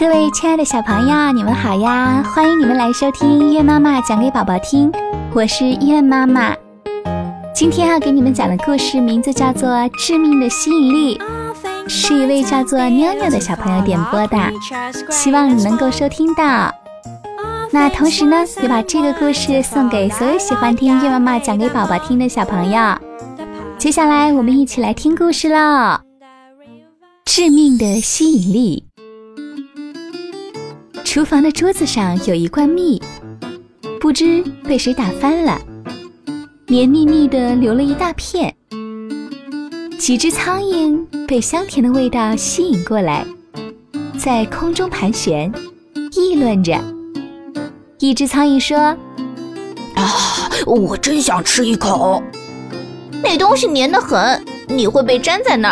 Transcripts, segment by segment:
各位亲爱的小朋友，你们好呀！欢迎你们来收听月妈妈讲给宝宝听，我是月妈妈。今天要给你们讲的故事名字叫做《致命的吸引力》，是一位叫做妞妞的小朋友点播的，希望你能够收听到。那同时呢，也把这个故事送给所有喜欢听月妈妈讲给宝宝听的小朋友。接下来，我们一起来听故事喽，《致命的吸引力》。厨房的桌子上有一罐蜜，不知被谁打翻了，黏腻腻的流了一大片。几只苍蝇被香甜的味道吸引过来，在空中盘旋，议论着。一只苍蝇说：“啊，我真想吃一口。那东西黏得很，你会被粘在那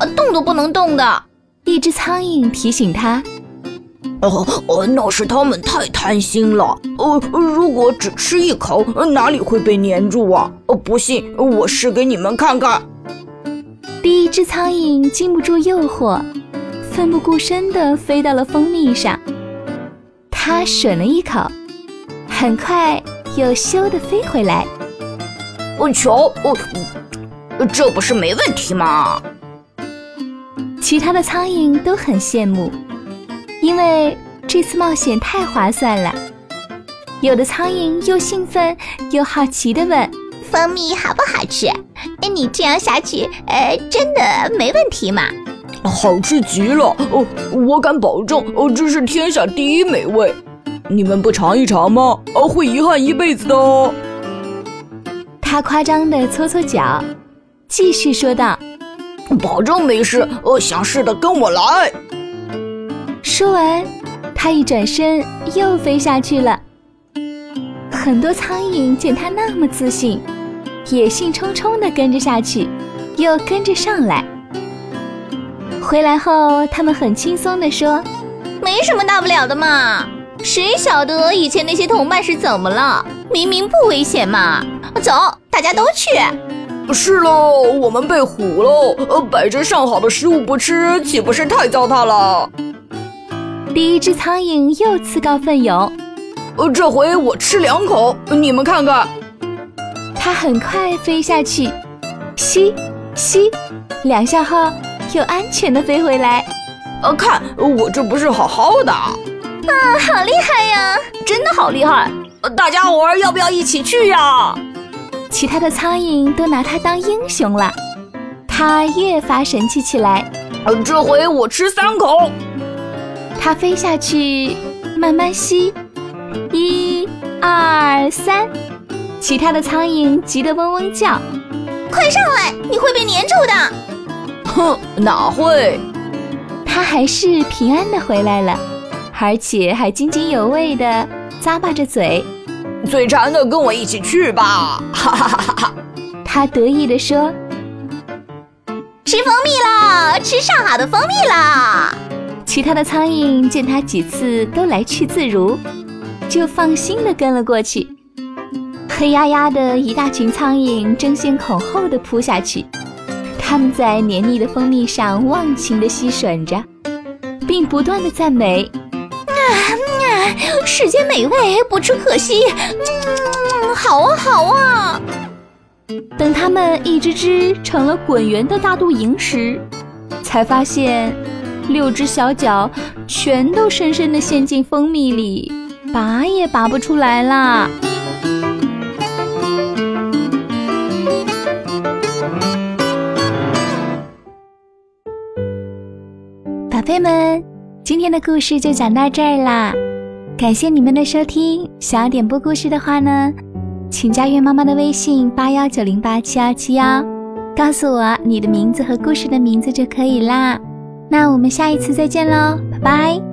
儿，动都不能动的。”一只苍蝇提醒他。哦哦，那是他们太贪心了。呃，如果只吃一口，哪里会被粘住啊？哦，不信，我试给你们看看。第一只苍蝇经不住诱惑，奋不顾身地飞到了蜂蜜上。它吮了一口，很快又咻地飞回来。哦，瞧，哦，这不是没问题吗？其他的苍蝇都很羡慕。因为这次冒险太划算了，有的苍蝇又兴奋又好奇地问：“蜂蜜好不好吃？哎，你这样下去，呃，真的没问题吗？”“好吃极了，哦，我敢保证，哦，这是天下第一美味。你们不尝一尝吗？哦，会遗憾一辈子的哦。”他夸张地搓搓脚，继续说道：“保证没事，呃，想试的跟我来。”说完，他一转身又飞下去了。很多苍蝇见他那么自信，也兴冲冲地跟着下去，又跟着上来。回来后，他们很轻松地说：“没什么大不了的嘛，谁晓得以前那些同伴是怎么了？明明不危险嘛！走，大家都去。”是喽，我们被唬喽。呃，摆着上好的食物不吃，岂不是太糟蹋了？第一只苍蝇又自告奋勇，呃，这回我吃两口，你们看看。它很快飞下去，吸吸，两下后又安全的飞回来。呃，看我这不是好好的？啊，好厉害呀，真的好厉害！大家伙儿要不要一起去呀？其他的苍蝇都拿它当英雄了，它越发神气起来。呃，这回我吃三口。它飞下去，慢慢吸，一、二、三，其他的苍蝇急得嗡嗡叫，快上来，你会被粘住的。哼，哪会？它还是平安的回来了，而且还津津有味的咂巴着嘴。嘴馋的，跟我一起去吧！哈哈哈哈哈。它得意地说：“吃蜂蜜啦，吃上好的蜂蜜啦！”其他的苍蝇见它几次都来去自如，就放心的跟了过去。黑压压的一大群苍蝇争先恐后的扑下去，它们在黏腻的蜂蜜上忘情地吸吮着，并不断地赞美：“啊啊，世间美味不吃可惜，嗯，好啊好啊！”等它们一只只成了滚圆的大肚蝇时，才发现。六只小脚全都深深地陷进蜂蜜里，拔也拔不出来啦！宝贝们，今天的故事就讲到这儿啦，感谢你们的收听。想要点播故事的话呢，请加月妈妈的微信八幺九零八七幺七幺，告诉我你的名字和故事的名字就可以啦。那我们下一次再见喽，拜拜。